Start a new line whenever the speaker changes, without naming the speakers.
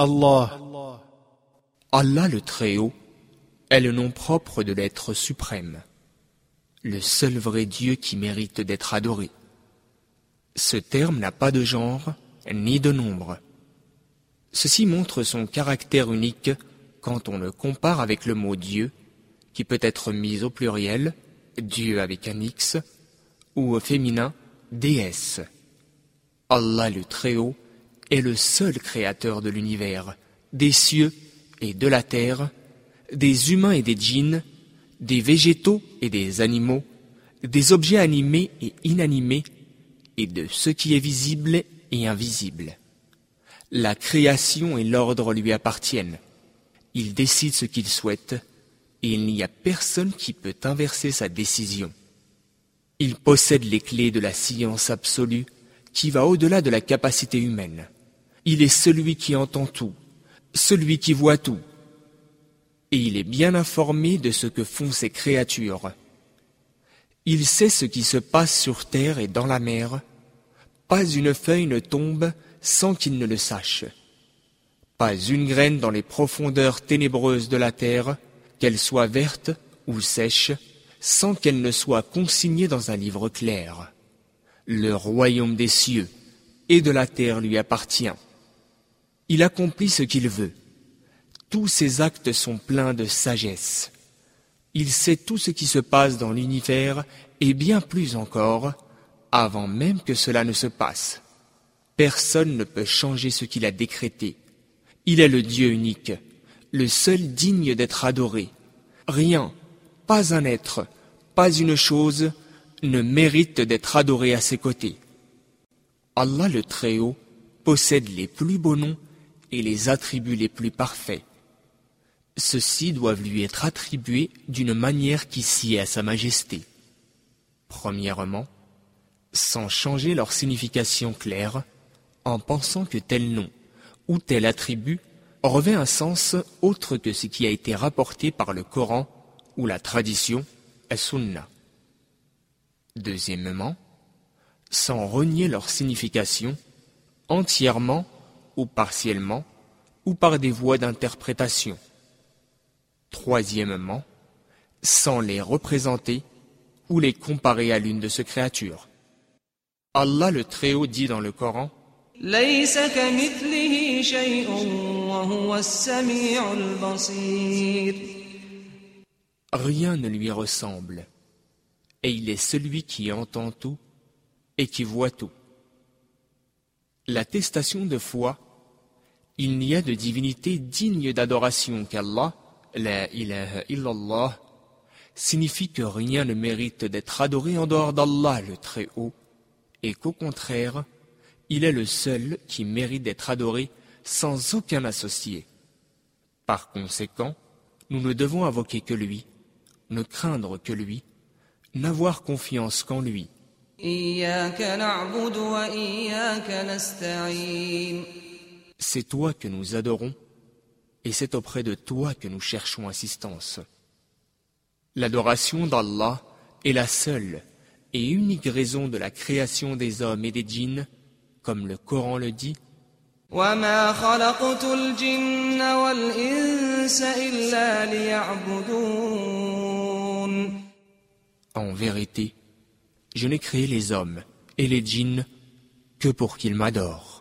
Allah,
Allah le Très-Haut est le nom propre de l'être suprême, le seul vrai Dieu qui mérite d'être adoré. Ce terme n'a pas de genre ni de nombre. Ceci montre son caractère unique quand on le compare avec le mot Dieu, qui peut être mis au pluriel, Dieu avec un X, ou au féminin, déesse. Allah le Très-Haut est le seul créateur de l'univers, des cieux et de la terre, des humains et des djinns, des végétaux et des animaux, des objets animés et inanimés, et de ce qui est visible et invisible. La création et l'ordre lui appartiennent. Il décide ce qu'il souhaite, et il n'y a personne qui peut inverser sa décision. Il possède les clés de la science absolue qui va au-delà de la capacité humaine. Il est celui qui entend tout, celui qui voit tout. Et il est bien informé de ce que font ces créatures. Il sait ce qui se passe sur terre et dans la mer. Pas une feuille ne tombe sans qu'il ne le sache. Pas une graine dans les profondeurs ténébreuses de la terre, qu'elle soit verte ou sèche, sans qu'elle ne soit consignée dans un livre clair. Le royaume des cieux et de la terre lui appartient. Il accomplit ce qu'il veut. Tous ses actes sont pleins de sagesse. Il sait tout ce qui se passe dans l'univers et bien plus encore avant même que cela ne se passe. Personne ne peut changer ce qu'il a décrété. Il est le Dieu unique, le seul digne d'être adoré. Rien, pas un être, pas une chose ne mérite d'être adoré à ses côtés. Allah le Très-Haut possède les plus beaux noms et les attributs les plus parfaits. Ceux-ci doivent lui être attribués d'une manière qui sied à sa majesté. Premièrement, sans changer leur signification claire, en pensant que tel nom ou tel attribut revêt un sens autre que ce qui a été rapporté par le Coran ou la tradition, as-Sunnah. Deuxièmement, sans renier leur signification, entièrement ou partiellement, ou par des voies d'interprétation. Troisièmement, sans les représenter ou les comparer à l'une de ces créatures. Allah le Très-Haut dit dans le Coran Rien ne lui ressemble, et il est celui qui entend tout et qui voit tout. L'attestation de foi, il n'y a de divinité digne d'adoration qu'Allah, la ilaha illallah, signifie que rien ne mérite d'être adoré en dehors d'Allah le Très-Haut, et qu'au contraire, il est le seul qui mérite d'être adoré sans aucun associé. Par conséquent, nous ne devons invoquer que lui, ne craindre que lui, n'avoir confiance qu'en lui. C'est toi que nous adorons, et c'est auprès de toi que nous cherchons assistance. L'adoration d'Allah est la seule et unique raison de la création des hommes et des djinns, comme le Coran le dit. En vérité, je n'ai créé les hommes et les djinns que pour qu'ils m'adorent.